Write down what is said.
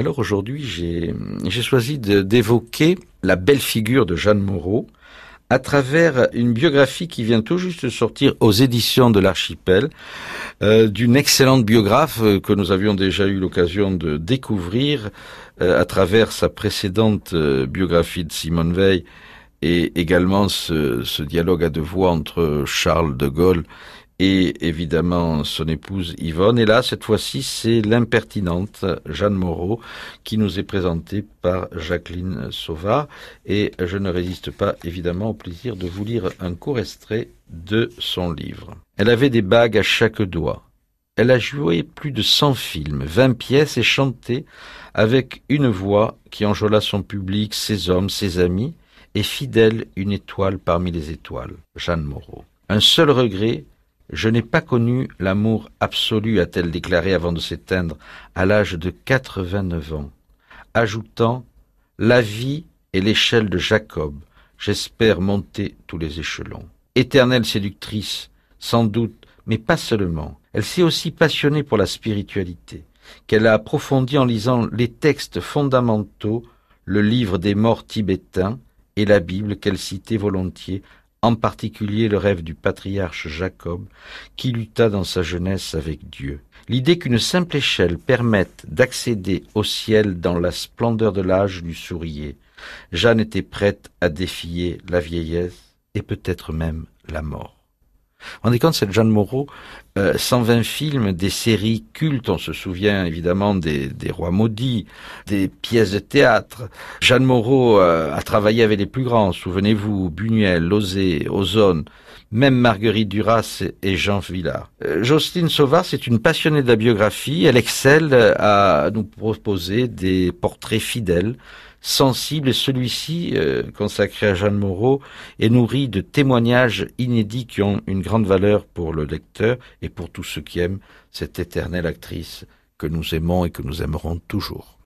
Alors aujourd'hui, j'ai choisi d'évoquer la belle figure de Jeanne Moreau à travers une biographie qui vient tout juste de sortir aux éditions de l'Archipel, euh, d'une excellente biographe euh, que nous avions déjà eu l'occasion de découvrir euh, à travers sa précédente biographie de Simone Veil et également ce, ce dialogue à deux voix entre Charles de Gaulle et évidemment son épouse Yvonne. Et là, cette fois-ci, c'est l'impertinente Jeanne Moreau qui nous est présentée par Jacqueline Sauvard. Et je ne résiste pas évidemment au plaisir de vous lire un court extrait de son livre. Elle avait des bagues à chaque doigt. Elle a joué plus de cent films, vingt pièces et chanté avec une voix qui enjola son public, ses hommes, ses amis, et fidèle une étoile parmi les étoiles, Jeanne Moreau. Un seul regret, je n'ai pas connu l'amour absolu, a-t-elle déclaré avant de s'éteindre, à l'âge de quatre-vingt-neuf ans, ajoutant La vie est l'échelle de Jacob, j'espère monter tous les échelons. Éternelle séductrice, sans doute, mais pas seulement. Elle s'est aussi passionnée pour la spiritualité, qu'elle a approfondie en lisant les textes fondamentaux, le livre des morts tibétains et la Bible qu'elle citait volontiers en particulier le rêve du patriarche Jacob, qui lutta dans sa jeunesse avec Dieu. L'idée qu'une simple échelle permette d'accéder au ciel dans la splendeur de l'âge lui souriait. Jeanne était prête à défier la vieillesse et peut-être même la mort. On est compte, cette Jeanne Moreau, 120 euh, films, des séries cultes, on se souvient évidemment des, des Rois Maudits, des pièces de théâtre. Jeanne Moreau euh, a travaillé avec les plus grands, souvenez-vous, Buñuel, Lozé, Ozone, même Marguerite Duras et Jean Villard. Euh, Jocelyne Sauvard, c'est une passionnée de la biographie, elle excelle à nous proposer des portraits fidèles sensible et celui-ci, euh, consacré à Jeanne Moreau, est nourri de témoignages inédits qui ont une grande valeur pour le lecteur et pour tous ceux qui aiment cette éternelle actrice que nous aimons et que nous aimerons toujours.